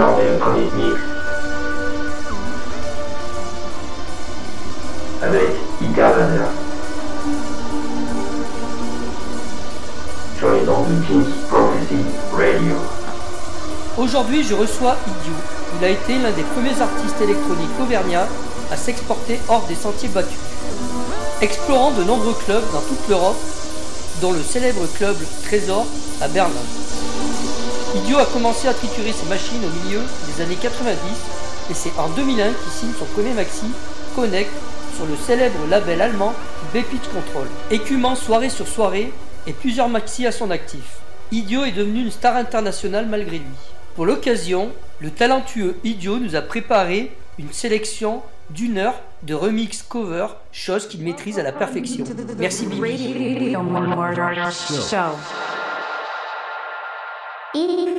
Avec. Sur les Prophecy Radio. Aujourd'hui, je reçois Idiot. Il a été l'un des premiers artistes électroniques auvergnats à s'exporter hors des sentiers battus. Explorant de nombreux clubs dans toute l'Europe, dont le célèbre club Trésor à Berlin. Idiot a commencé à triturer ses machines au milieu des années 90 et c'est en 2001 qu'il signe son premier maxi, Connect, sur le célèbre label allemand B-Pitch Control. Écumant soirée sur soirée et plusieurs maxi à son actif. Idiot est devenu une star internationale malgré lui. Pour l'occasion, le talentueux Idiot nous a préparé une sélection d'une heure de remix cover, chose qu'il maîtrise à la perfection. Merci Bibi. Thank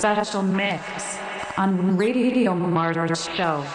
special mix on Radio Martyr Show.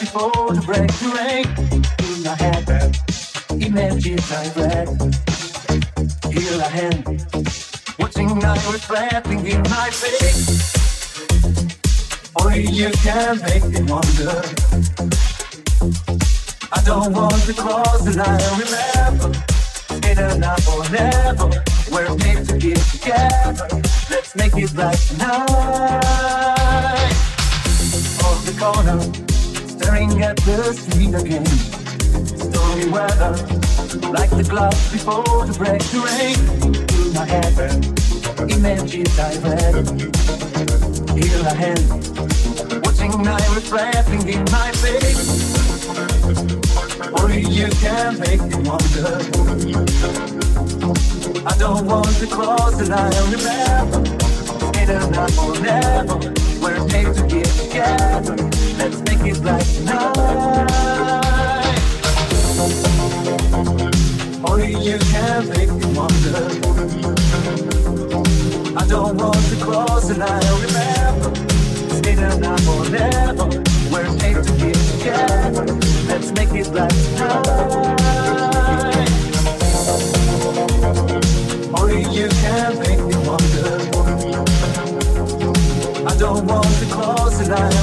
Before the break the rain. In my head, images I read. Here I am, watching night reflecting in my face. Only you can make me wonder. I don't want to cross the line, remember. In and out or never, we're made to get together. Let's make it right tonight. Weather, like the clouds before the break the rain. Through my head, images I read. Here I am, watching night reflecting in my face. Only you can make me wonder. I don't want to cross the line, remember. It is not forever. We're made to get together. Let's make it right tonight. Only you can make me wonder. I don't want to cross the line, remember. It is not forever. We're made to get together. Let's make it right tonight. Only you can make me wonder. I don't want to cross the line,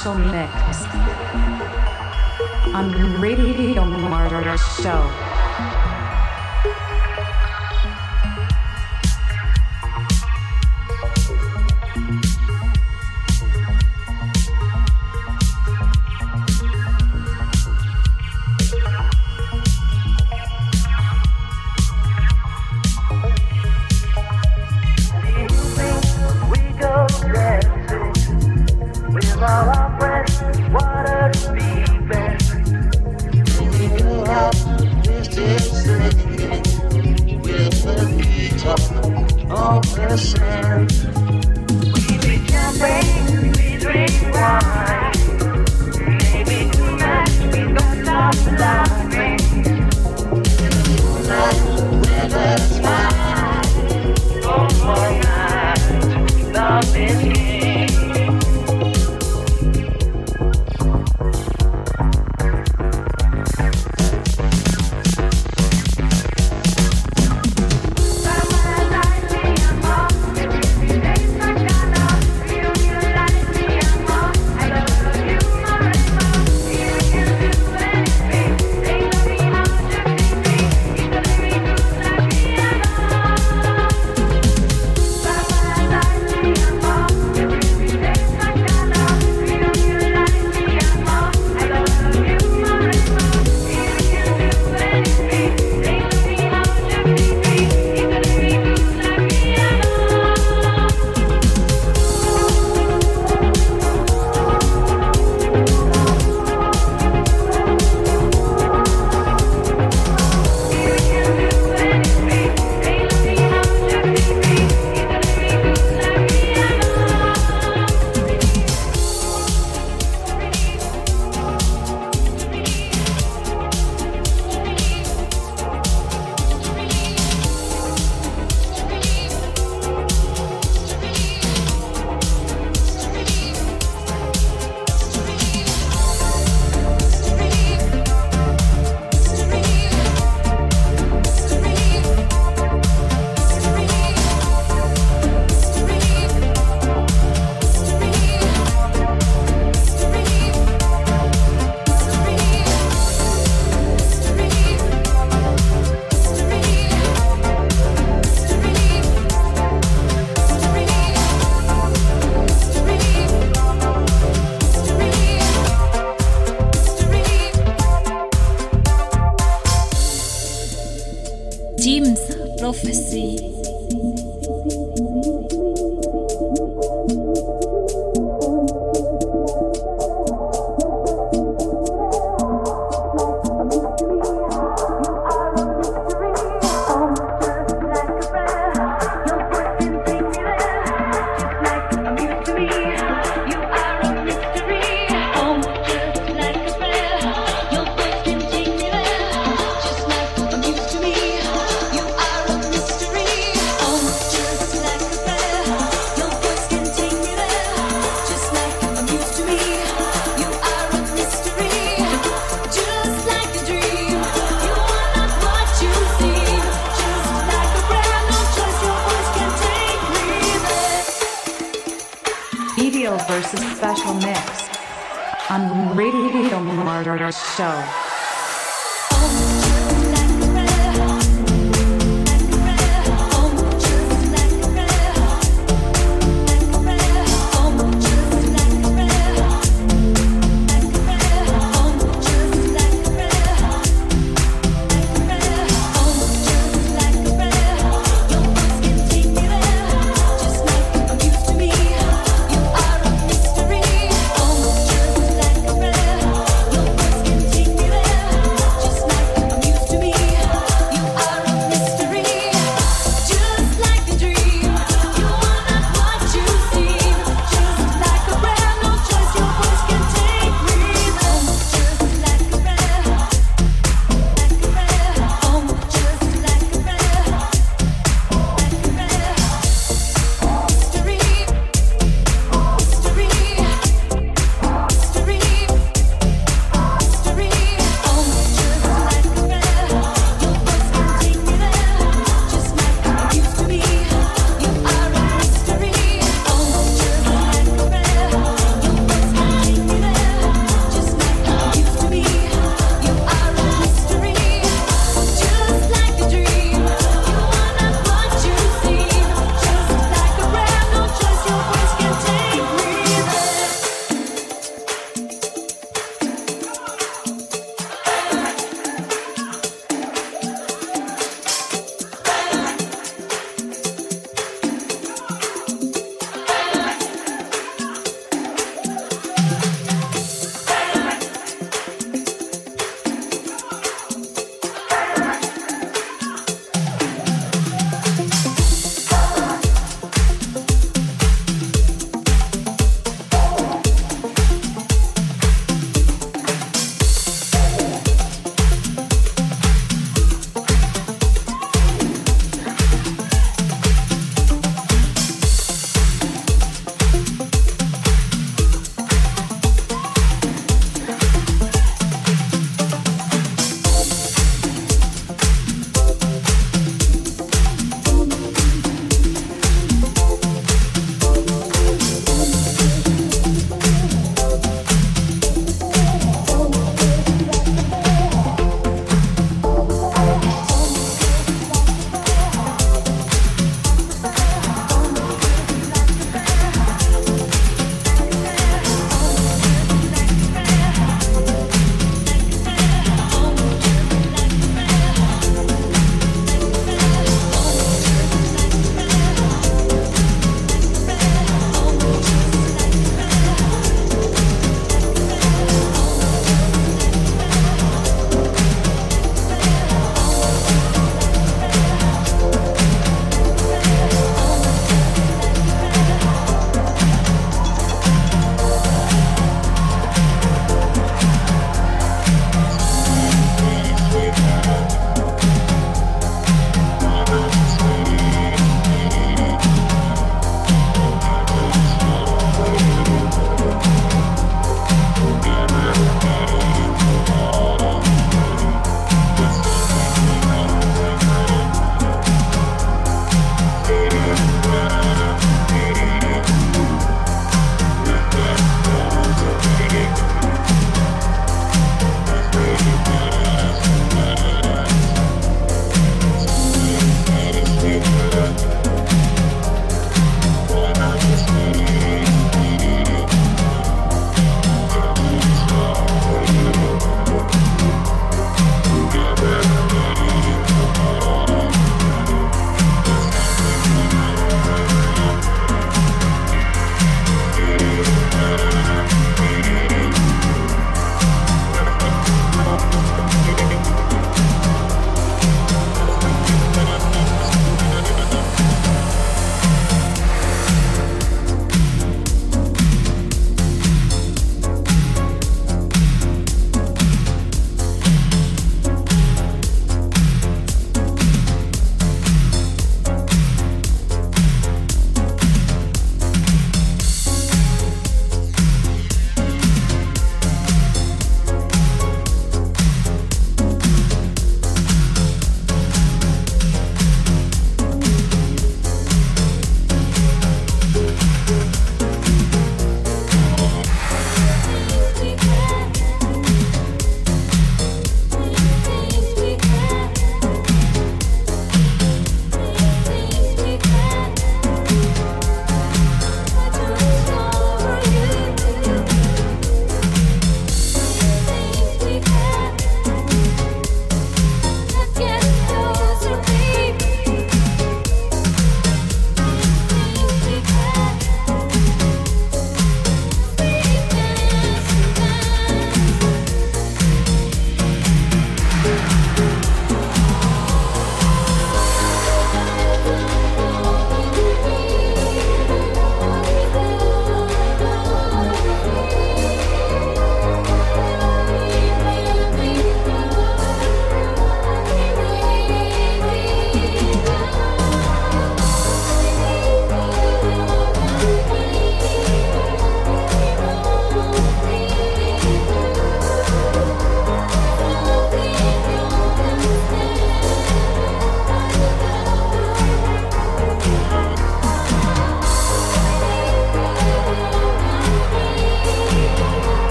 special mix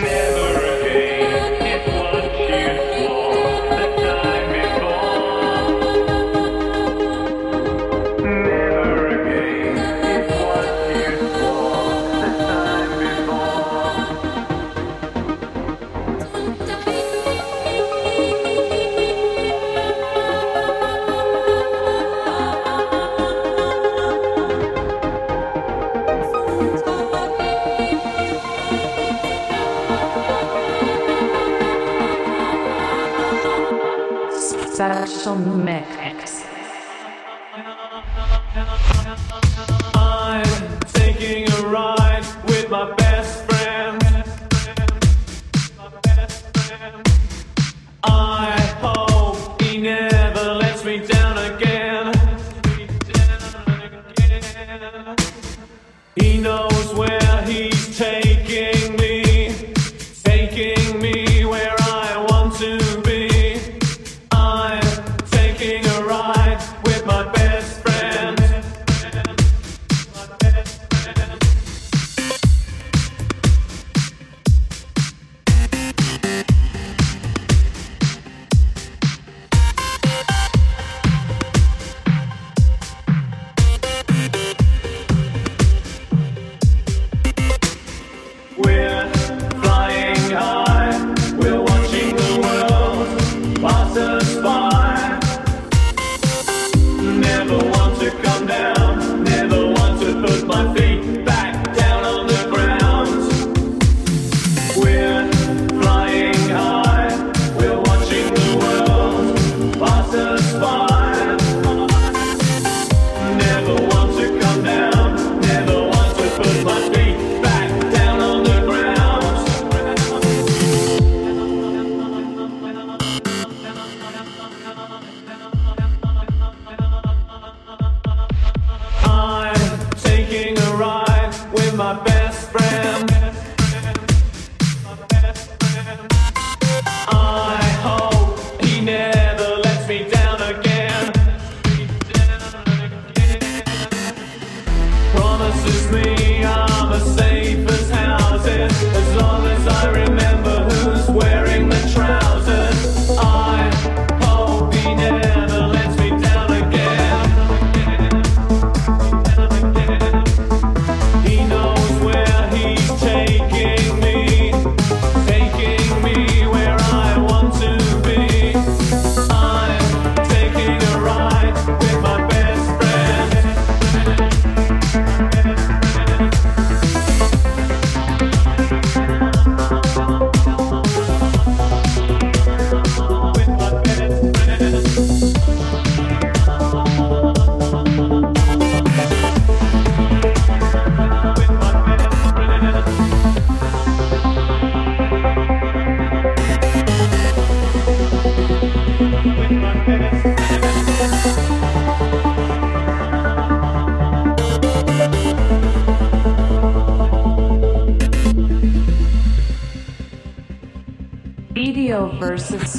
Mary.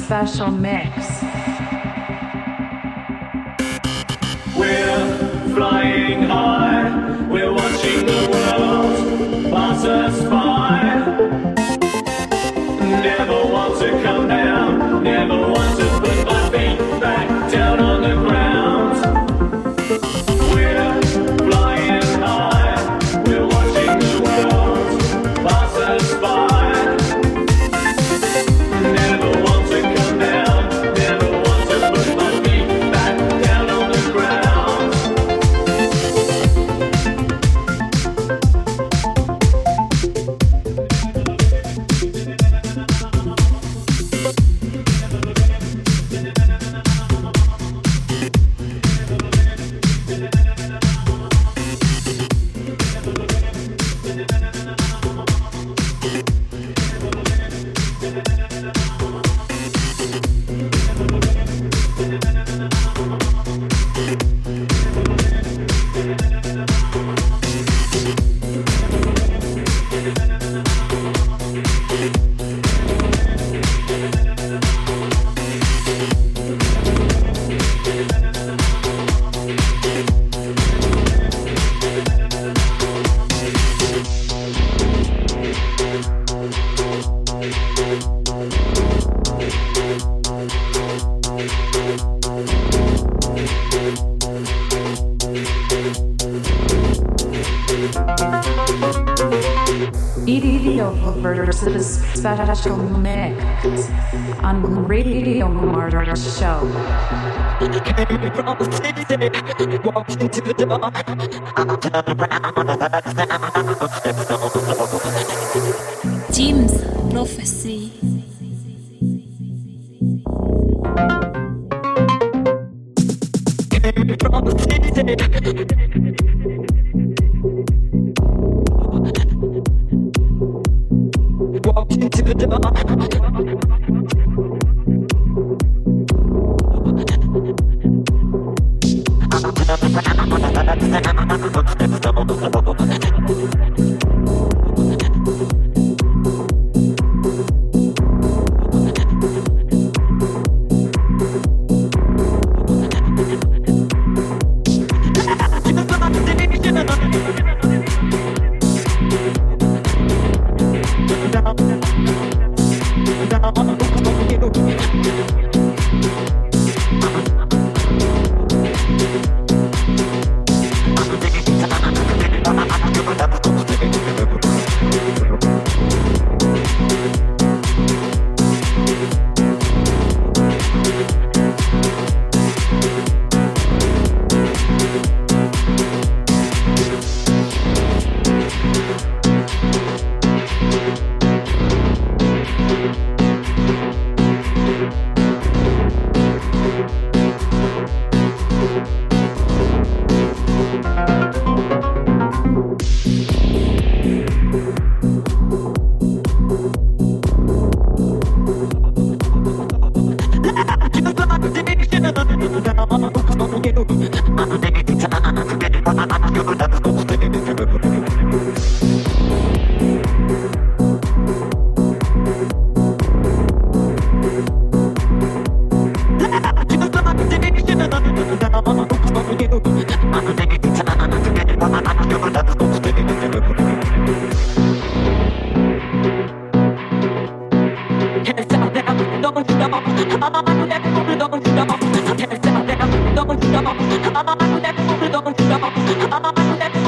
special mix. our show. Came from the city, walked into the. I turned around and heard sound of Jim's prophecy. Came from the city. into the dark. I'm not going to be able to do it. don't stop. I never move, don't stop. I can't stop, don't stop. I never move, don't stop. I never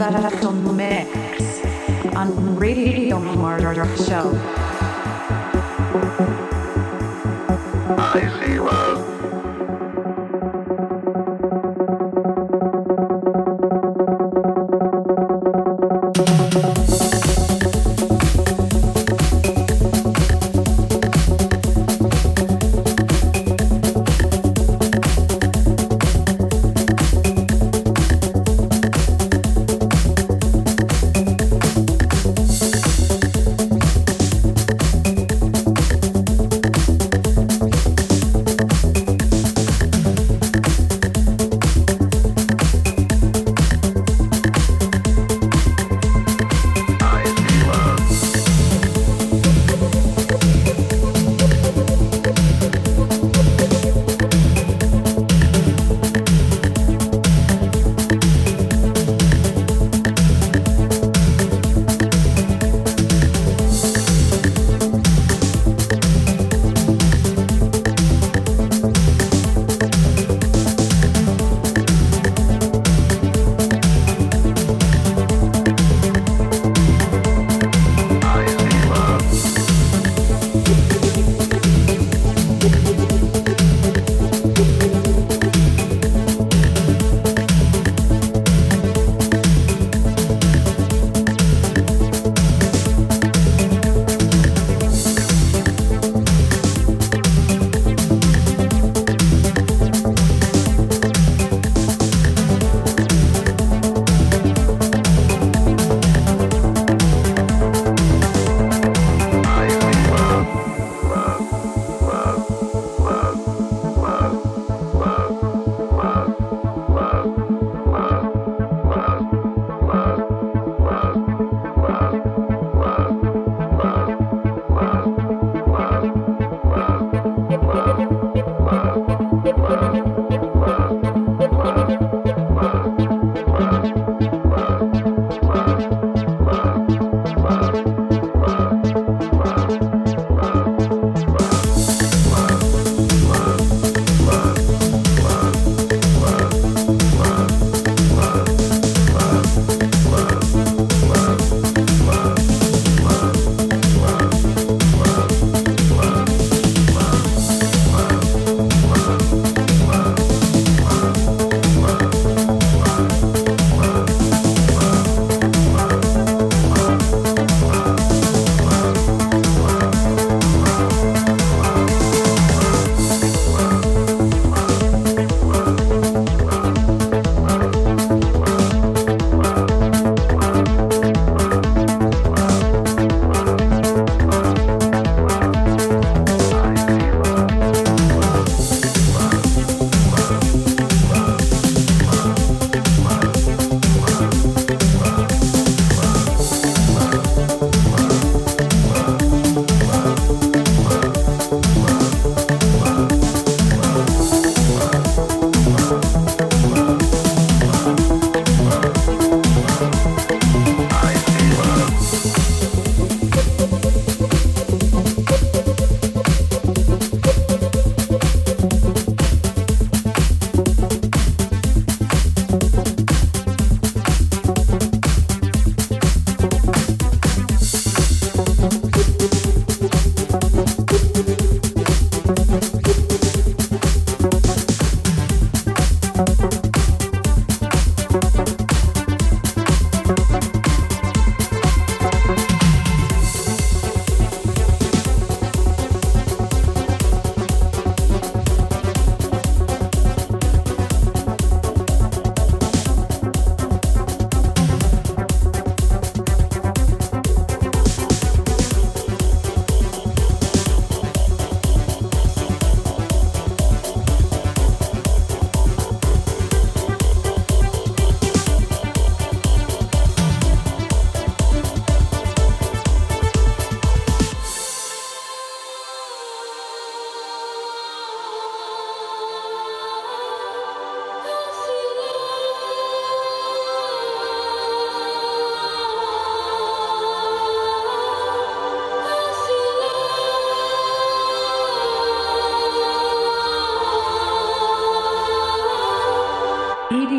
is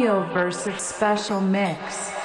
Versus special mix.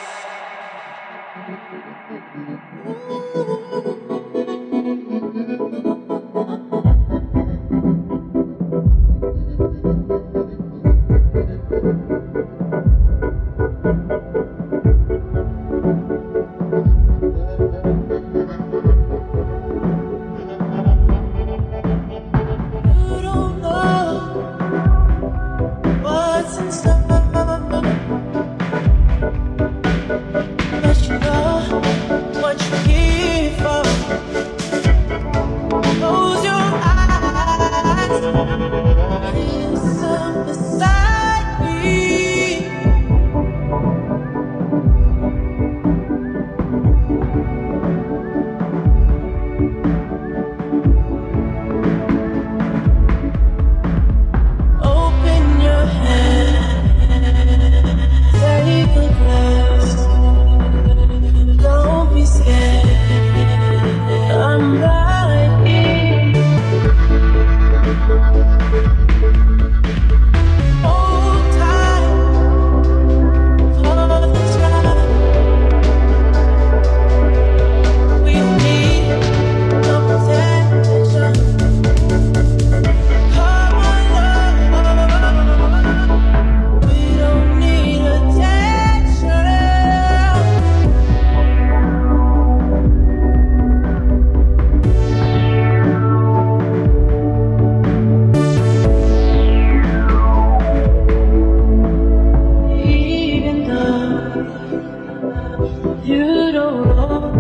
You don't know.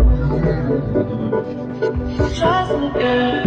Trust me, girl.